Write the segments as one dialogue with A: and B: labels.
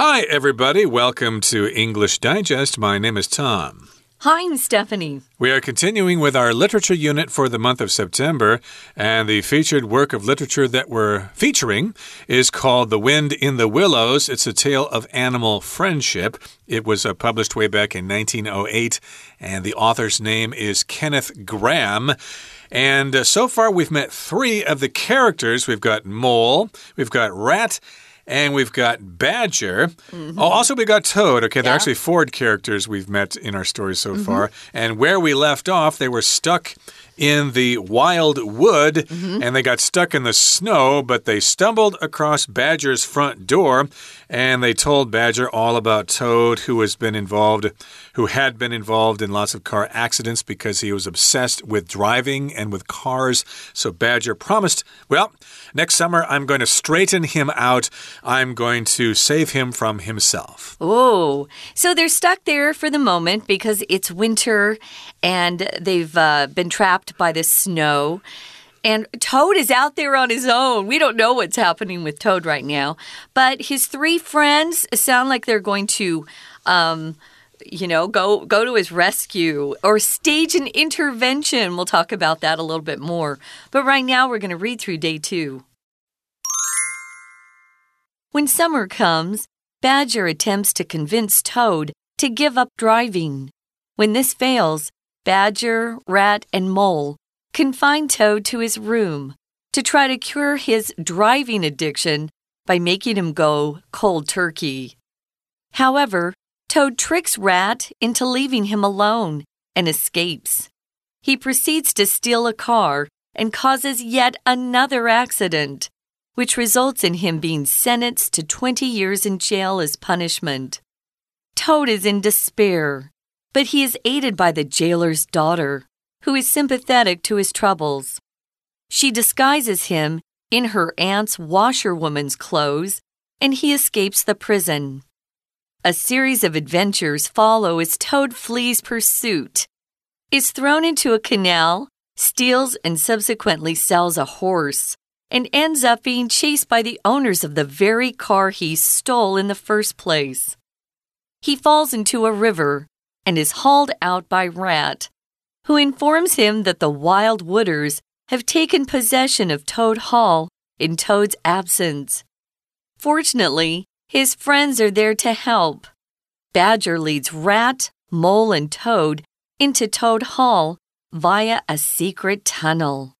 A: Hi, everybody. Welcome to English Digest. My name is Tom.
B: Hi, I'm Stephanie.
A: We are continuing with our literature unit for the month of September, and the featured work of literature that we're featuring is called The Wind in the Willows. It's a tale of animal friendship. It was uh, published way back in 1908, and the author's name is Kenneth Grahame. And uh, so far, we've met three of the characters. We've got Mole, we've got Rat, and we've got Badger. Mm -hmm. Oh, also we got Toad. Okay, they're actually four characters we've met in our story so mm -hmm. far. And where we left off, they were stuck in the wild wood mm -hmm. and they got stuck in the snow, but they stumbled across Badger's front door and they told Badger all about Toad, who has been involved, who had been involved in lots of car accidents because he was obsessed with driving and with cars. So Badger promised, well, next summer I'm going to straighten him out. I'm going to save him from himself.
B: Oh, so they're stuck there for the moment because it's winter and they've uh, been trapped by the snow. And Toad is out there on his own. We don't know what's happening with Toad right now. But his three friends sound like they're going to. Um, you know, go go to his rescue or stage an intervention. We'll talk about that a little bit more. But right now we're going to read through day 2. When summer comes, Badger attempts to convince Toad to give up driving. When this fails, Badger, Rat, and Mole confine Toad to his room to try to cure his driving addiction by making him go cold turkey. However, Toad tricks Rat into leaving him alone and escapes. He proceeds to steal a car and causes yet another accident, which results in him being sentenced to 20 years in jail as punishment. Toad is in despair, but he is aided by the jailer's daughter, who is sympathetic to his troubles. She disguises him in her aunt's washerwoman's clothes, and he escapes the prison. A series of adventures follow as Toad flees pursuit, is thrown into a canal, steals and subsequently sells a horse, and ends up being chased by the owners of the very car he stole in the first place. He falls into a river and is hauled out by Rat, who informs him that the Wild Wooders have taken possession of Toad Hall in Toad's absence. Fortunately, his friends are there to help. Badger leads Rat, Mole, and Toad into Toad Hall via a secret tunnel.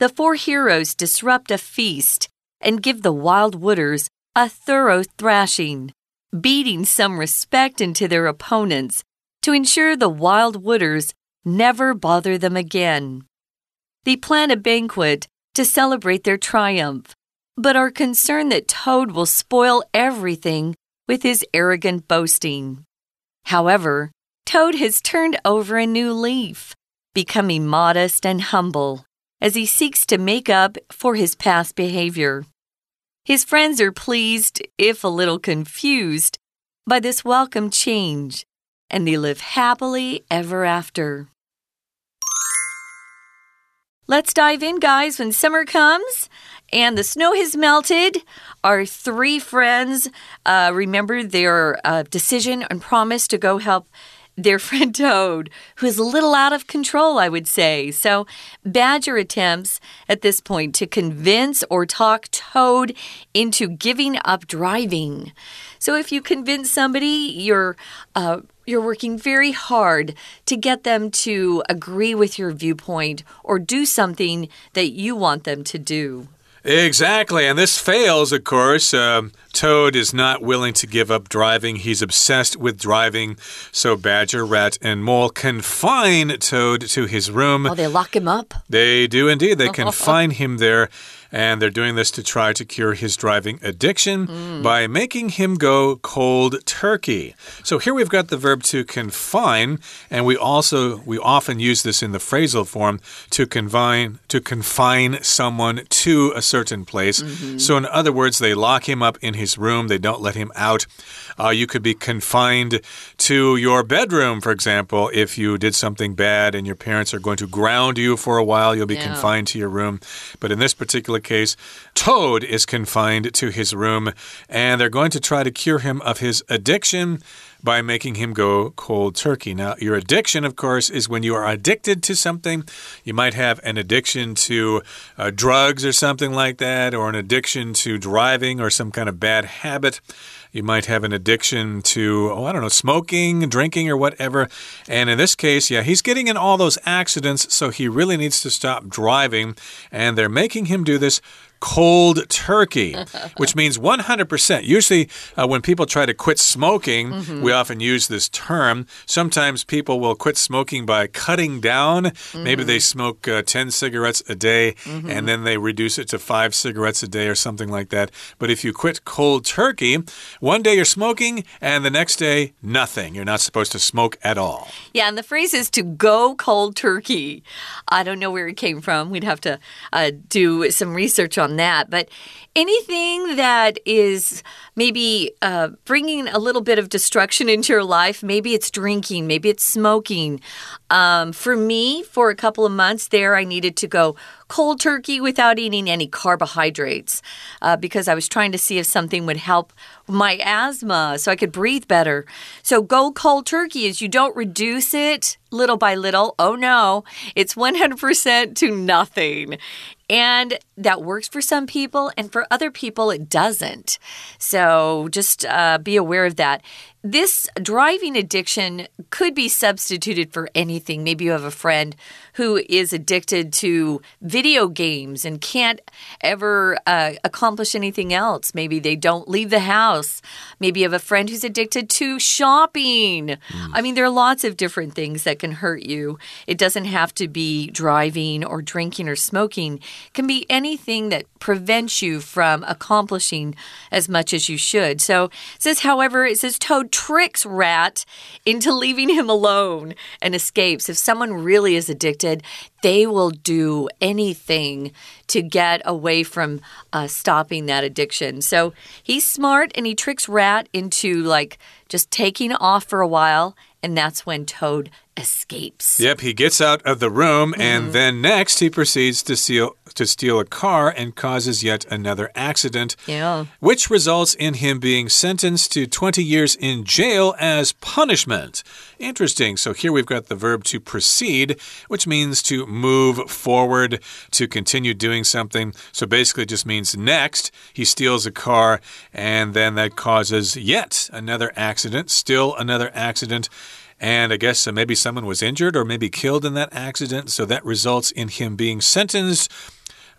B: The four heroes disrupt a feast and give the Wild Wooders a thorough thrashing, beating some respect into their opponents to ensure the Wild Wooders never bother them again. They plan a banquet to celebrate their triumph, but are concerned that Toad will spoil everything with his arrogant boasting. However, Toad has turned over a new leaf, becoming modest and humble as he seeks to make up for his past behavior. His friends are pleased, if a little confused, by this welcome change and they live happily ever after. Let's dive in, guys. When summer comes and the snow has melted, our three friends uh, remember their uh, decision and promise to go help their friend Toad, who is a little out of control, I would say. So, Badger attempts at this point to convince or talk Toad into giving up driving. So, if you convince somebody, you're uh, you're working very hard to get them to agree with your viewpoint or do something that you want them to do.
A: Exactly. And this fails, of course. Um, Toad is not willing to give up driving. He's obsessed with driving. So Badger, Rat, and Mole confine Toad to his room.
B: Oh, they lock him up?
A: They do indeed. They confine him there. And they're doing this to try to cure his driving addiction mm. by making him go cold turkey. So here we've got the verb to confine, and we also we often use this in the phrasal form to confine to confine someone to a certain place. Mm -hmm. So in other words, they lock him up in his room, they don't let him out. Uh, you could be confined to your bedroom, for example, if you did something bad and your parents are going to ground you for a while, you'll be yeah. confined to your room. But in this particular case, Toad is confined to his room, and they're going to try to cure him of his addiction by making him go cold turkey. Now, your addiction, of course, is when you are addicted to something. You might have an addiction to uh, drugs or something like that, or an addiction to driving or some kind of bad habit. You might have an addiction to, oh, I don't know, smoking, drinking, or whatever. And in this case, yeah, he's getting in all those accidents, so he really needs to stop driving. And they're making him do this cold turkey, which means 100%. Usually, uh, when people try to quit smoking, mm -hmm. we often use this term. Sometimes people will quit smoking by cutting down. Mm -hmm. Maybe they smoke uh, 10 cigarettes a day mm -hmm. and then they reduce it to five cigarettes a day or something like that. But if you quit cold turkey, one day you're smoking and the next day, nothing. You're not supposed to smoke at all.
B: Yeah, and the phrase is to go cold turkey. I don't know where it came from. We'd have to uh, do some research on on that. But anything that is maybe uh, bringing a little bit of destruction into your life, maybe it's drinking, maybe it's smoking. Um, for me, for a couple of months there, I needed to go cold turkey without eating any carbohydrates uh, because I was trying to see if something would help my asthma so I could breathe better. So, go cold turkey is you don't reduce it little by little. Oh no, it's 100% to nothing. And that works for some people, and for other people, it doesn't. So just uh, be aware of that. This driving addiction could be substituted for anything. Maybe you have a friend who is addicted to video games and can't ever uh, accomplish anything else. Maybe they don't leave the house. Maybe you have a friend who's addicted to shopping. Mm. I mean, there are lots of different things that can hurt you. It doesn't have to be driving or drinking or smoking. It can be anything that prevents you from accomplishing as much as you should. So it says, however, it says Toad tricks Rat into leaving him alone and escapes. If someone really is addicted, they will do anything to get away from uh, stopping that addiction. So he's smart and he tricks Rat into like just taking off for a while. And that's when Toad escapes.
A: Yep, he gets out of the room mm. and then next he proceeds to steal to steal a car and causes yet another accident.
B: Yeah.
A: Which results in him being sentenced to 20 years in jail as punishment. Interesting. So here we've got the verb to proceed, which means to move forward, to continue doing something. So basically it just means next he steals a car and then that causes yet another accident, still another accident. And I guess uh, maybe someone was injured or maybe killed in that accident. So that results in him being sentenced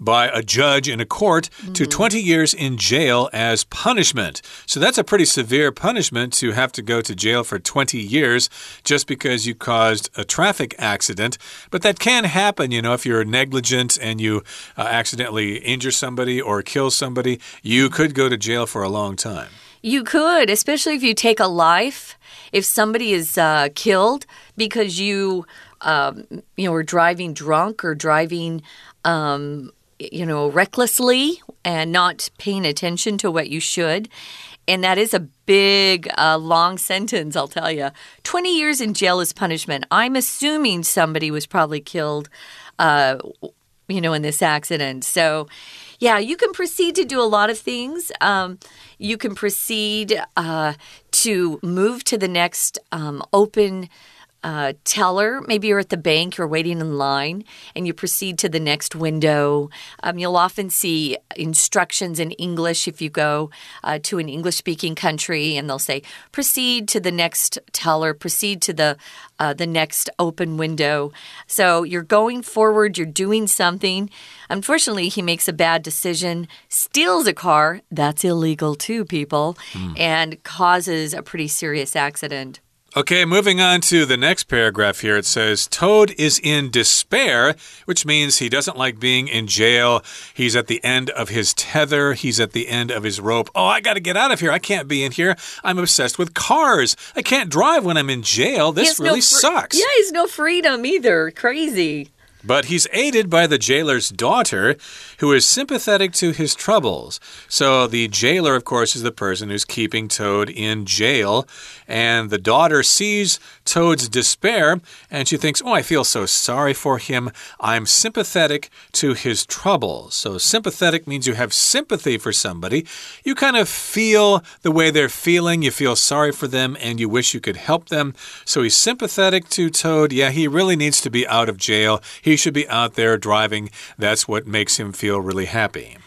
A: by a judge in a court mm to mm-hmm. 20 years in jail as punishment. So that's a pretty severe punishment to have to go to jail for 20 years just because you caused a traffic accident. But that can happen, you know, if you're negligent and you uh, accidentally injure somebody or kill somebody, you could go to jail for a long time.
B: You could, especially if you take a life. If somebody is uh, killed because you, um, you know, were driving drunk or driving, um, you know, recklessly and not paying attention to what you should. And that is a big, uh, long sentence, I'll tell you. 20 years in jail is punishment. I'm assuming somebody was probably killed, uh, you know, in this accident. So, yeah, you can proceed to do a lot of things. Um, you can proceed uh, to move to the next um, open. Uh, teller. Maybe you're at the bank, you're waiting in line, and you proceed to the next window. Um, you'll often see instructions in English if you go uh, to an English speaking country, and they'll say, proceed to the next teller, proceed to the uh, the next open window. So you're going forward, you're doing something. Unfortunately, he makes a bad decision, steals a car. That's illegal too, people, mm. and causes a pretty serious accident.
A: Okay, moving on to the next paragraph here. It says Toad is in despair, which means he doesn't like being in jail. He's at the end of his tether, he's at the end of his rope. Oh, I got to get out of here. I can't be in here. I'm obsessed with cars. I can't drive when I'm in jail. This really no sucks.
B: Yeah, he's no freedom either. Crazy.
A: But he's aided by the jailer's daughter, who is sympathetic to his troubles. So the jailer, of course, is the person who's keeping Toad in jail. And the daughter sees Toad's despair and she thinks, Oh, I feel so sorry for him. I'm sympathetic to his troubles. So sympathetic means you have sympathy for somebody. You kind of feel the way they're feeling. You feel sorry for them and you wish you could help them. So he's sympathetic to Toad. Yeah, he really needs to be out of jail. He should be out there driving. That's what makes him feel really happy.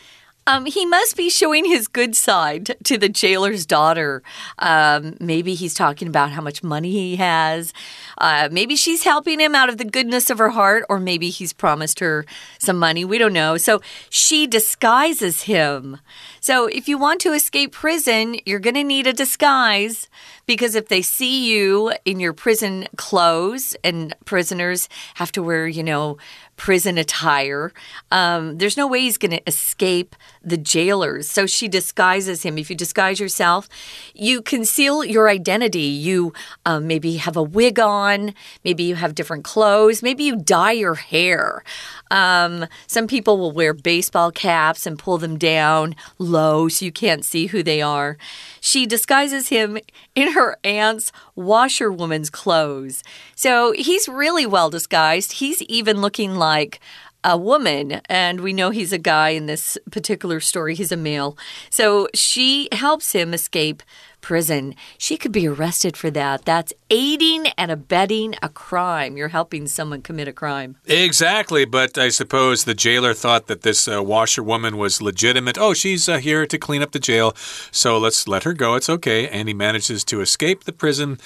B: Um, he must be showing his good side to the jailer's daughter. Um, maybe he's talking about how much money he has. Uh, maybe she's helping him out of the goodness of her heart, or maybe he's promised her some money. We don't know. So she disguises him. So if you want to escape prison, you're going to need a disguise because if they see you in your prison clothes, and prisoners have to wear, you know, prison attire. Um, there's no way he's going to escape the jailers. So she disguises him. If you disguise yourself, you conceal your identity. You um, maybe have a wig on, maybe you have different clothes, maybe you dye your hair. Um, some people will wear baseball caps and pull them down low so you can't see who they are. She disguises him in her aunt's washerwoman's clothes. So he's really well disguised. He's even looking like a woman, and we know he's a guy in this particular story. He's a male. So she helps him escape prison. She could be arrested for that. That's aiding and abetting a crime. You're helping someone commit a crime.
A: Exactly, but I suppose the jailer thought that this uh, washerwoman was legitimate. Oh, she's uh, here to clean up the jail, so let's let her go. It's okay. And he manages to escape the prison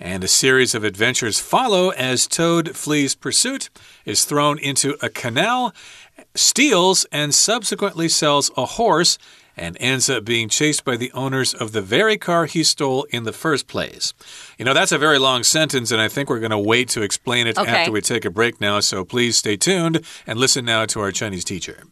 A: and a series of adventures follow as Toad flees pursuit, is thrown into a canal, steals, and subsequently sells a horse and ends up being chased by the owners of the very car he stole in the first place. You know, that's a very long sentence, and I think we're going to wait to explain it
B: okay.
A: after we take a break now. So please stay tuned and listen now to our Chinese teacher.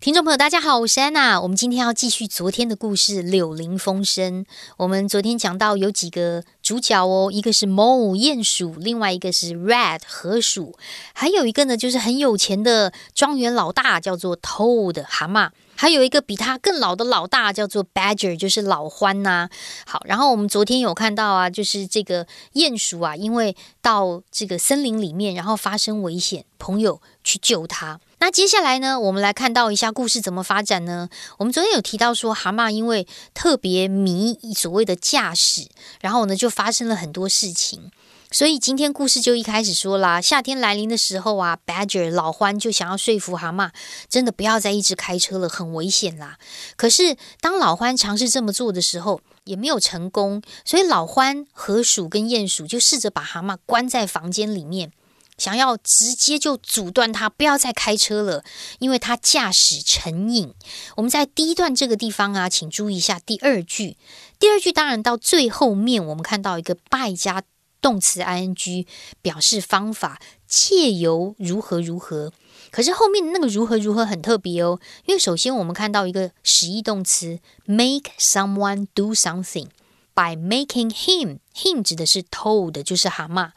C: 听众朋友，大家好，我是安娜。我们今天要继续昨天的故事《柳林风声》。我们昨天讲到有几个主角哦，一个是 mole 鼹鼠，另外一个是 rat 河鼠，还有一个呢就是很有钱的庄园老大，叫做 toad 蛤蟆。 还有一个比他更老的老大叫做 Badger，就是老欢呐。好，然后我们昨天有看到啊，就是这个鼹鼠啊，因为到这个森林里面，然后发生危险，朋友去救他。那接下来呢，我们来看到一下故事怎么发展呢？我们昨天有提到说，蛤蟆因为特别迷所谓的驾驶，然后呢就发生了很多事情。所以今天故事就一开始说啦，夏天来临的时候啊，Badger 老獾就想要说服蛤蟆，真的不要再一直开车了，很危险啦。可是当老獾尝试这么做的时候，也没有成功。所以老獾、河鼠跟鼹鼠就试着把蛤蟆关在房间里面，想要直接就阻断他不要再开车了，因为他驾驶成瘾。我们在第一段这个地方啊，请注意一下第二句。第二句当然到最后面，我们看到一个败家。动词 ing 表示方法，借由如何如何。可是后面那个如何如何很特别哦，因为首先我们看到一个实义动词 make someone do something by making him，him 指的是 told，就是蛤蟆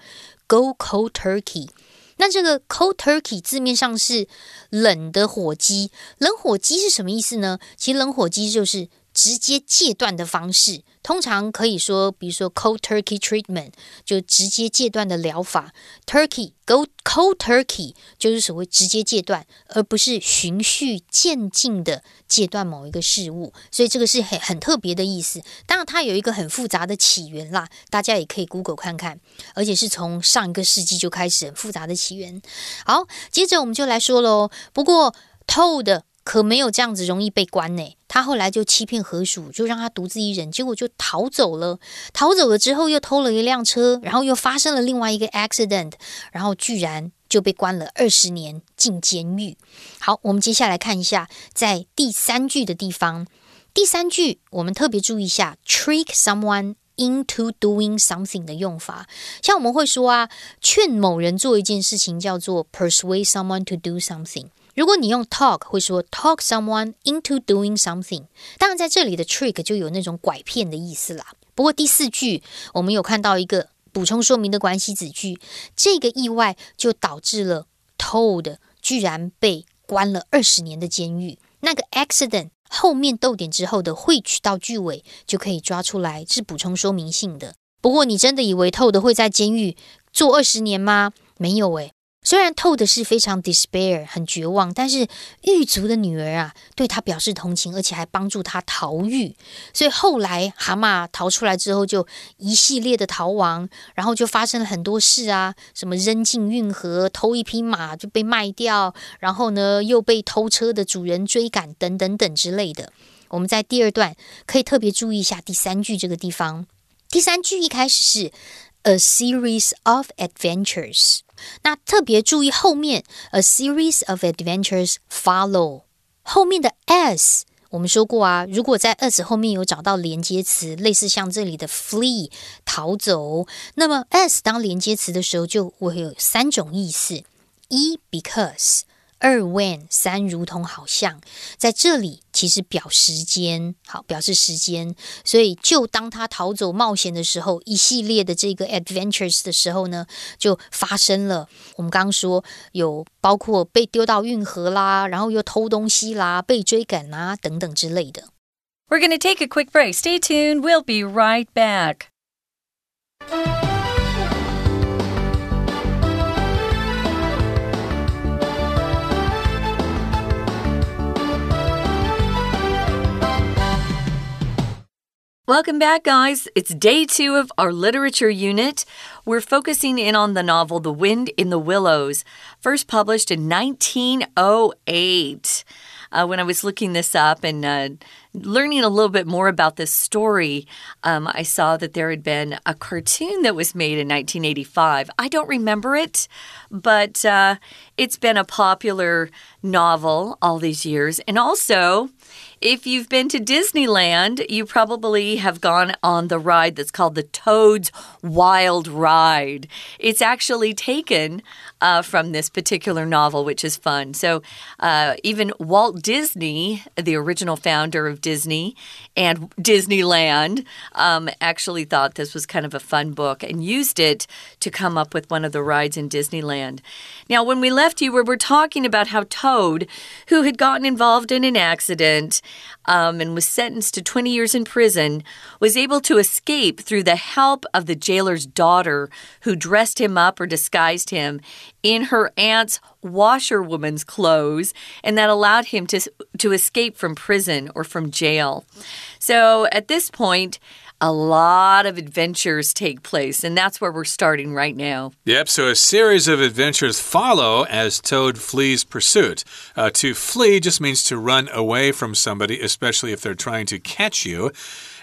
C: ，go cold turkey。那这个 cold turkey 字面上是冷的火鸡，冷火鸡是什么意思呢？其实冷火鸡就是直接戒断的方式。通常可以说，比如说 cold turkey treatment 就直接戒断的疗法，turkey go cold turkey 就是所谓直接戒断，而不是循序渐进的戒断某一个事物。所以这个是很很特别的意思。当然，它有一个很复杂的起源啦，大家也可以 Google 看看，而且是从上一个世纪就开始很复杂的起源。好，接着我们就来说喽。不过 told 可没有这样子容易被关呢。他后来就欺骗河鼠，就让他独自一人，结果就逃走了。逃走了之后，又偷了一辆车，然后又发生了另外一个 accident，然后居然就被关了二十年进监狱。好，我们接下来看一下，在第三句的地方，第三句我们特别注意一下 trick someone into doing something 的用法。像我们会说啊，劝某人做一件事情叫做 persuade someone to do something。如果你用 talk，会说 talk someone into doing something。当然，在这里的 trick 就有那种拐骗的意思啦。不过第四句我们有看到一个补充说明的关系子句，这个意外就导致了 Toad 居然被关了二十年的监狱。那个 accident 后面逗点之后的 which 到句尾就可以抓出来，是补充说明性的。不过，你真的以为 Toad 会在监狱坐二十年吗？没有诶。虽然 Toad 是非常 despair 很绝望，但是狱卒的女儿啊，对他表示同情，而且还帮助他逃狱。所以后来蛤蟆逃出来之后，就一系列的逃亡，然后就发生了很多事啊，什么扔进运河、偷一匹马就被卖掉，然后呢又被偷车的主人追赶，等等等之类的。我们在第二段可以特别注意一下第三句这个地方。第三句一开始是 a series of adventures。那特别注意后面，a series of adventures follow 后面的 s，我们说过啊，如果在 s 后面有找到连接词，类似像这里的 flee 逃走，那么 s 当连接词的时候就会有三种意思：一 because。二 when 三如同好像在这里，其实表时间，好表示时间。所以就当他逃走冒险的时候，一系列的这个 adventures 的时候呢，就发生了。我们刚刚说有包括被丢到运河啦，然后又偷东西啦，被追赶啊等等之类的。
B: We're gonna take a quick break. Stay tuned. We'll be right back. Welcome back, guys. It's day two of our literature unit. We're focusing in on the novel The Wind in the Willows, first published in 1908. Uh, when I was looking this up and uh, learning a little bit more about this story, um, I saw that there had been a cartoon that was made in 1985. I don't remember it, but uh, it's been a popular novel all these years. And also, if you've been to Disneyland, you probably have gone on the ride that's called the Toad's Wild Ride. It's actually taken uh, from this particular novel, which is fun. So, uh, even Walt Disney, the original founder of Disney and Disneyland, um, actually thought this was kind of a fun book and used it to come up with one of the rides in Disneyland. Now, when we left you, we were talking about how Toad, who had gotten involved in an accident, um, and was sentenced to 20 years in prison, was able to escape through the help of the jailer's daughter, who dressed him up or disguised him in her aunt's washerwoman's clothes, and that allowed him to, to escape from prison or from jail. So at this point, a lot of adventures take place, and that's where we're starting right now.
A: Yep, so a series of adventures follow as Toad flees pursuit. Uh, to flee just means to run away from somebody, especially if they're trying to catch you.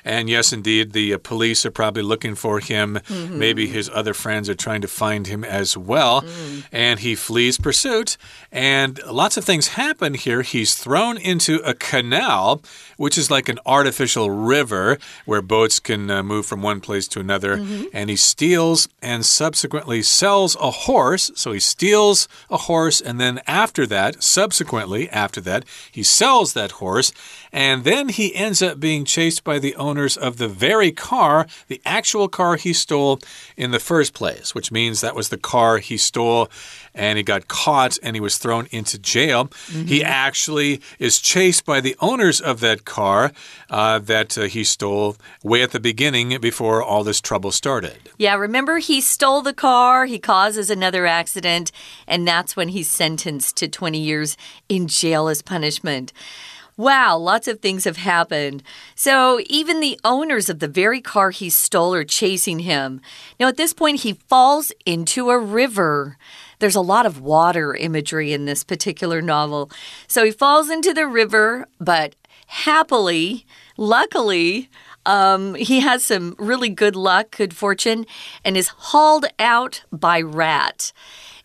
A: And yes, indeed, the uh, police are probably looking for him. Mm -hmm. Maybe his other friends are trying to find him as well. Mm. And he flees pursuit. And lots of things happen here. He's thrown into a canal, which is like an artificial river where boats can uh, move from one place to another. Mm -hmm. And he steals and subsequently sells a horse. So he steals a horse. And then after that, subsequently after that, he sells that horse. And then he ends up being chased by the owners of the very car, the actual car he stole in the first place, which means that was the car he stole and he got caught and he was thrown into jail. Mm -hmm. He mm-hmm. actually is chased by the owners of that car uh, that uh, he stole way at the beginning before all this trouble started.
B: Yeah, remember he stole the car, he causes another accident, and that's when he's sentenced to 20 years in jail as punishment. Wow, lots of things have happened. So, even the owners of the very car he stole are chasing him. Now, at this point, he falls into a river. There's a lot of water imagery in this particular novel. So, he falls into the river, but happily, luckily, um, he has some really good luck, good fortune, and is hauled out by Rat.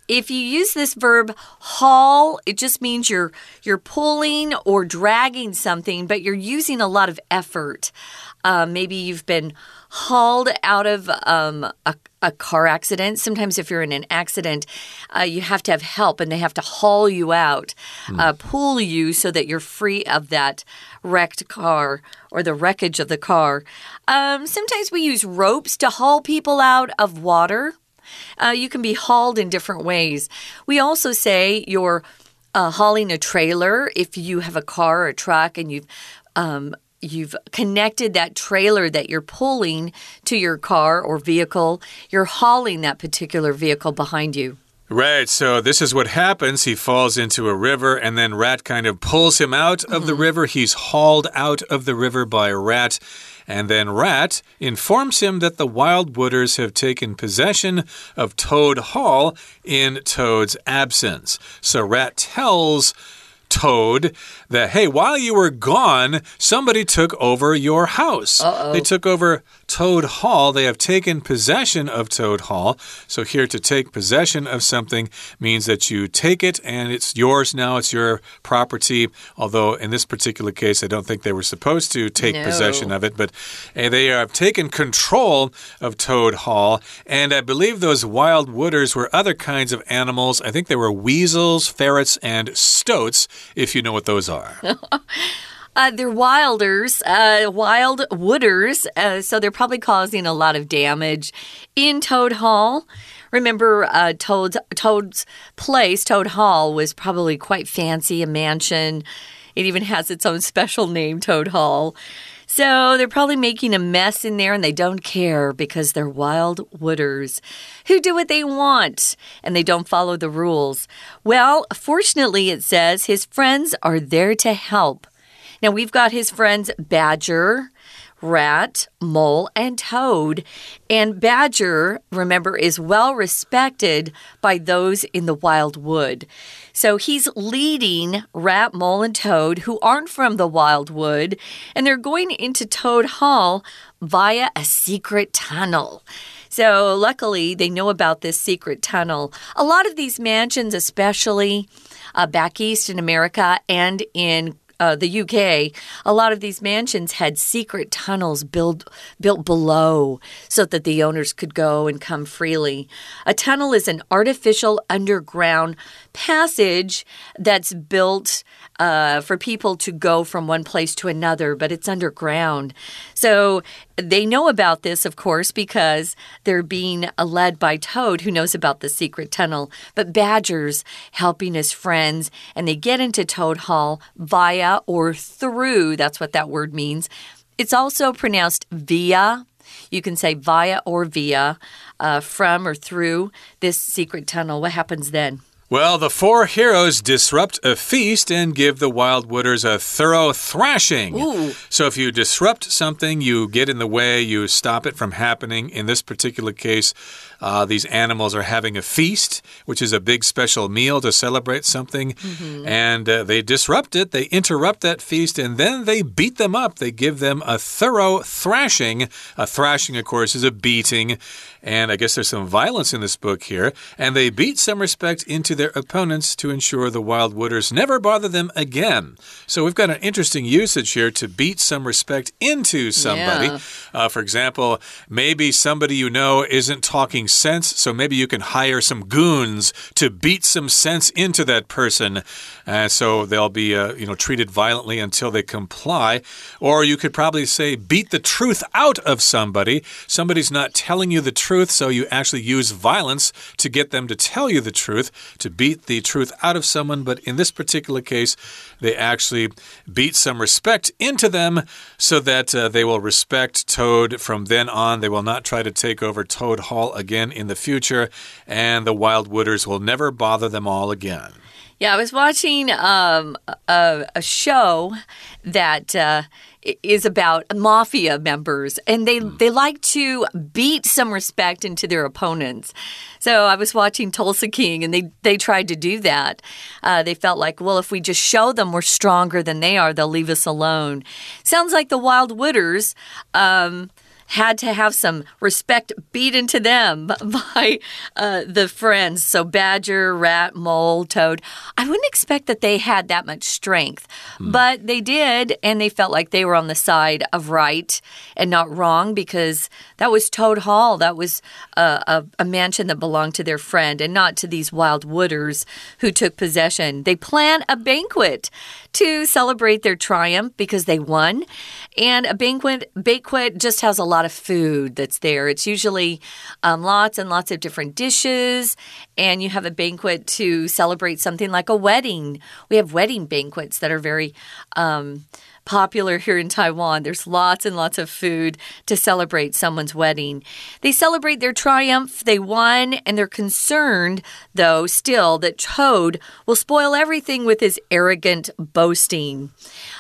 B: If you use this verb haul, it just means you're you're pulling or dragging something, but you're using a lot of effort. Uh, maybe you've been hauled out of um, a, a, car accident. Sometimes, if you're in an accident, uh, you have to have help and they have to haul you out, mm. uh, pull you so that you're free of that wrecked car or the wreckage of the car. Um, sometimes we use ropes to haul people out of water. Uh, you can be hauled in different ways. We also say you're uh, hauling a trailer if you have a car or a truck and you've um, you've connected that trailer that you're pulling to your car or vehicle. You're hauling that particular vehicle behind you.
A: Right, so this is what happens. He falls into a river, and then Rat kind of pulls him out of mm -hmm. the mm-hmm. river. He's hauled out of the river by Rat. And then Rat informs him that the Wild Wooders have taken possession of Toad Hall in Toad's absence. So Rat tells Toad that, hey, while you were gone, somebody took over your house.
B: Uh -oh.
A: They took over Toad Hall. They have taken possession of Toad Hall. So, here to take possession of something means that you take it and it's yours now, it's your property. Although, in this particular case, I don't think they were supposed to take
B: no.
A: possession of it, but uh, they have taken control of Toad Hall. And I believe those wild wooders were other kinds of animals. I think they were weasels, ferrets, and stoats, if you know what those are.
B: Uh, they're wilders, uh, wild wooders, uh, so they're probably causing a lot of damage in Toad Hall. Remember, uh, Toad's, Toad's place, Toad Hall, was probably quite fancy, a mansion. It even has its own special name, Toad Hall. So they're probably making a mess in there and they don't care because they're wild wooders who do what they want and they don't follow the rules. Well, fortunately, it says his friends are there to help. Now we've got his friends Badger, Rat, Mole, and Toad. And Badger, remember, is well respected by those in the wild wood. So he's leading Rat, Mole, and Toad, who aren't from the wild wood, and they're going into Toad Hall via a secret tunnel. So, luckily, they know about this secret tunnel. A lot of these mansions, especially uh, back east in America and in uh, the UK, a lot of these mansions had secret tunnels built built below so that the owners could go and come freely. A tunnel is an artificial underground passage that's built uh, for people to go from one place to another, but it's underground. So they know about this, of course, because they're being led by Toad, who knows about the secret tunnel. But Badger's helping his friends, and they get into Toad Hall via or through. That's what that word means. It's also pronounced via. You can say via or via, uh, from or through this secret tunnel. What happens then?
A: Well, the four heroes disrupt a feast and give the Wildwooders a thorough thrashing.
B: Ooh.
A: So, if you disrupt something, you get in the way, you stop it from happening. In this particular case, uh, these animals are having a feast, which is a big special meal to celebrate something.
B: Mm -hmm.
A: And uh, they disrupt it, they interrupt that feast, and then they beat them up. They give them a thorough thrashing. A thrashing, of course, is a beating. And I guess there's some violence in this book here. And they beat some respect into their opponents to ensure the Wild Wooders never bother them again. So we've got an interesting usage here to beat some respect into somebody.
B: Yeah.
A: Uh, for example, maybe somebody you know isn't talking sense, so maybe you can hire some goons to beat some sense into that person. Uh, so they'll be, uh, you know, treated violently until they comply. Or you could probably say, beat the truth out of somebody. Somebody's not telling you the truth, so you actually use violence to get them to tell you the truth, to beat the truth out of someone. But in this particular case, they actually beat some respect into them so that uh, they will respect Toad from then on. They will not try to take over Toad Hall again in the future, and the Wild Wooders will never bother them all again.
B: Yeah, I was watching um, a, a, show that uh, is about mafia members, and they mm. they like to beat some respect into their opponents. So I was watching Tulsa King, and they they tried to do that. Uh, they felt like, well, if we just show them we're stronger than they are, they'll leave us alone. Sounds like the Wild Wooders. Um, had to have some respect beat into them by uh, the friends. So, Badger, Rat, Mole, Toad. I wouldn't expect that they had that much strength, mm. but they did, and they felt like they were on the side of right and not wrong because that was Toad Hall. That was a, a, a mansion that belonged to their friend and not to these wild wooders who took possession. They plan a banquet to celebrate their triumph because they won. And a banquet banquet just has a lot of food that's there. It's usually um, lots and lots of different dishes, and you have a banquet to celebrate something like a wedding. We have wedding banquets that are very um, popular here in Taiwan. There's lots and lots of food to celebrate someone's wedding. They celebrate their triumph, they won, and they're concerned, though, still, that Toad will spoil everything with his arrogant boasting.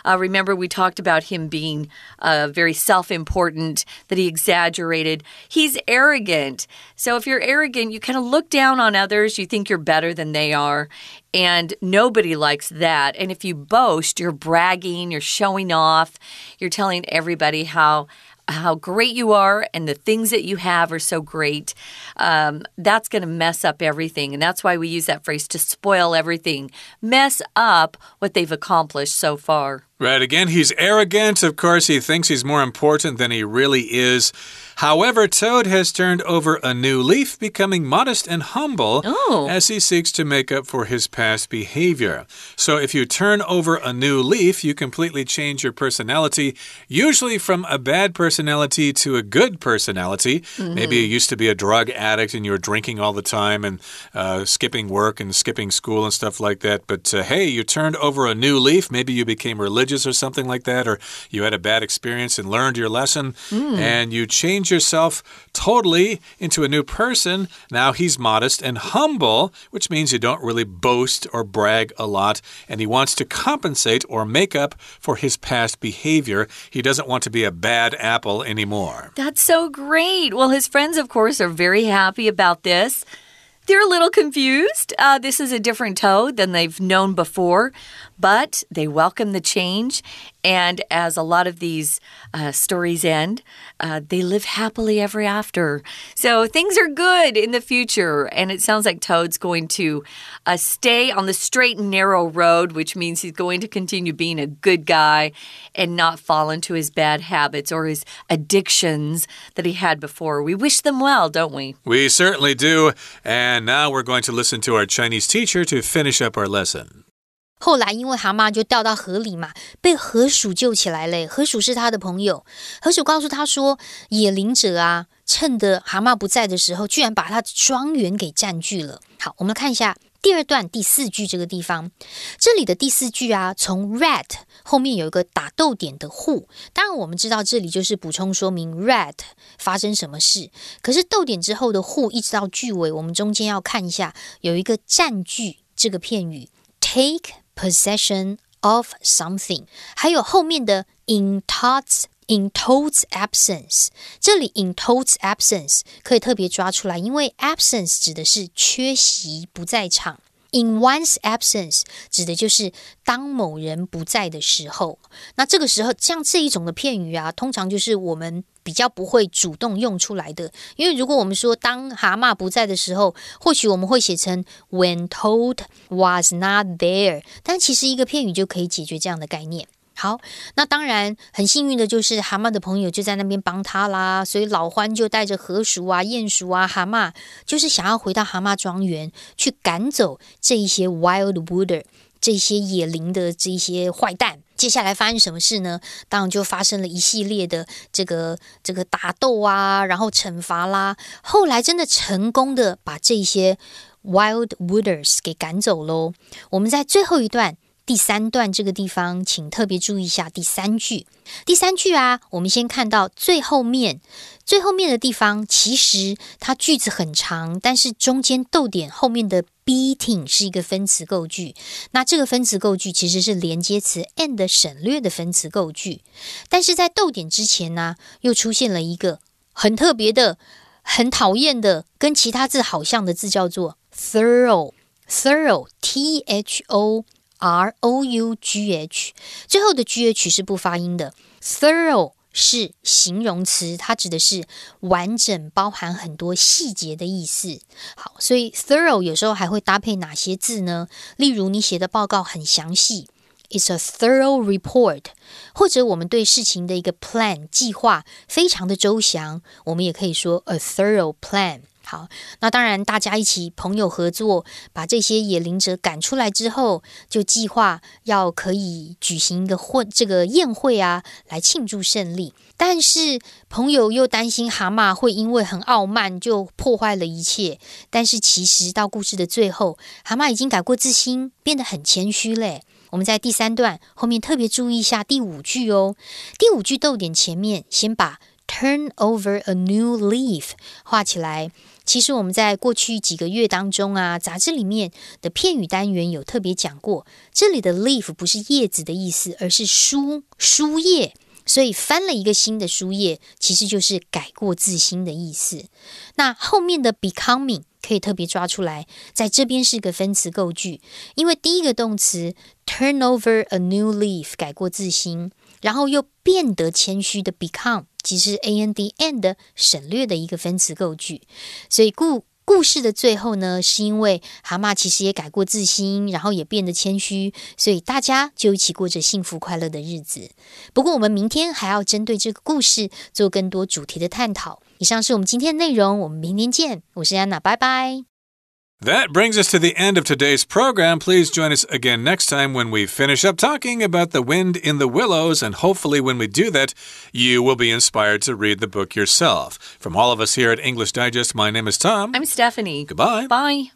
B: Uh, remember, we talked about him being uh, very self important, that he exaggerated. He's arrogant. So if you're arrogant, you kind of look down on others, you think you're better than they are. And nobody likes that. And if you boast, you're bragging, you're showing off, you're telling everybody how how great you are and the things that you have are so great, um, that's going to mess up everything. And that's why we use that phrase to spoil everything, mess up what they've accomplished so far.
A: Right. Again, he's arrogant. Of course, he thinks he's more important than he really is. However, Toad has turned over a new leaf, becoming modest and humble
B: oh.
A: as he seeks to make up for his past behavior. So, if you turn over a new leaf, you completely change your personality, usually from a bad personality to a good personality. Mm -hmm. Maybe you used to be a drug addict and you were drinking all the time and uh, skipping work and skipping school and stuff like that. But uh, hey, you turned over a new leaf. Maybe you became religious or something like that, or you had a bad experience and learned your lesson, mm. and you change yourself totally into a new person. Now he's modest and humble, which means you don't really boast or brag a lot, and he wants to compensate or make up for his past behavior. He doesn't want to be a bad apple anymore.
B: That's so great. Well, his friends, of course, are very happy about this. They're a little confused. Uh, this is a different toad than they've known before, but they welcome the change. And as a lot of these uh, stories end, uh, they live happily ever after. So things are good in the future. And it sounds like Toad's going to uh, stay on the straight and narrow road, which means he's going to continue being a good guy and not fall into his bad habits or his addictions that he had before. We wish them well, don't we?
A: We certainly do. And now we're going to listen to our Chinese teacher to finish up our lesson.
C: 后来，因为蛤蟆就掉到河里嘛，被河鼠救起来了。河鼠是他的朋友，河鼠告诉他说：“野灵者啊，趁着蛤蟆不在的时候，居然把他的庄园给占据了。”好，我们来看一下第二段第四句这个地方，这里的第四句啊，从 rat 后面有一个打逗点的 who，当然我们知道这里就是补充说明 rat 发生什么事。可是逗点之后的 who 一直到句尾，我们中间要看一下有一个占据这个片语 take。Possession of something，还有后面的 in Todd's in Toad's absence，这里 in Toad's absence 可以特别抓出来，因为 absence 指的是缺席、不在场。In one's absence 指的就是当某人不在的时候。那这个时候，像这一种的片语啊，通常就是我们比较不会主动用出来的。因为如果我们说当蛤蟆不在的时候，或许我们会写成 When Toad was not there，但其实一个片语就可以解决这样的概念。好，那当然很幸运的就是蛤蟆的朋友就在那边帮他啦，所以老獾就带着河鼠啊、鼹鼠啊、蛤蟆，就是想要回到蛤蟆庄园去赶走这一些 wild wooder 这些野灵的这些坏蛋。接下来发生什么事呢？当然就发生了一系列的这个这个打斗啊，然后惩罚啦。后来真的成功的把这些 wild wooders 给赶走喽。我们在最后一段。第三段这个地方，请特别注意一下第三句。第三句啊，我们先看到最后面，最后面的地方，其实它句子很长，但是中间逗点后面的 beating 是一个分词构句。那这个分词构句其实是连接词 and 省略的分词构句。但是在逗点之前呢，又出现了一个很特别的、很讨厌的，跟其他字好像的字，叫做 thorough，thorough，though。R O U G H，最后的 G H 是不发音的。Thorough 是形容词，它指的是完整、包含很多细节的意思。好，所以 thorough 有时候还会搭配哪些字呢？例如你写的报告很详细，It's a thorough report。或者我们对事情的一个 plan 计划非常的周详，我们也可以说 a thorough plan。好，那当然，大家一起朋友合作，把这些野灵者赶出来之后，就计划要可以举行一个混这个宴会啊，来庆祝胜利。但是朋友又担心蛤蟆会因为很傲慢就破坏了一切。但是其实到故事的最后，蛤蟆已经改过自新，变得很谦虚嘞。我们在第三段后面特别注意一下第五句哦。第五句逗点前面先把 turn over a new leaf 画起来。其实我们在过去几个月当中啊，杂志里面的片语单元有特别讲过，这里的 leaf 不是叶子的意思，而是书书页，所以翻了一个新的书页，其实就是改过自新的意思。那后面的 becoming 可以特别抓出来，在这边是个分词构句，因为第一个动词 turn over a new leaf 改过自新，然后又变得谦虚的 become。其实 a n d and 省略的一个分词构句，所以故故事的最后呢，是因为蛤蟆其实也改过自新，然后也变得谦虚，所以大家就一起过着幸福快乐的日子。不过我们明天还要针对这个故事做更多主题的探讨。以上是我们今天的内容，我们明天见。我是安娜，拜拜。
A: That brings us to the end of today's program. Please join us again next time when we finish up talking about the wind in the willows. And hopefully, when we do that, you will be inspired to read the book yourself. From all of us here at English Digest, my name is Tom.
B: I'm Stephanie.
A: Goodbye.
B: Bye.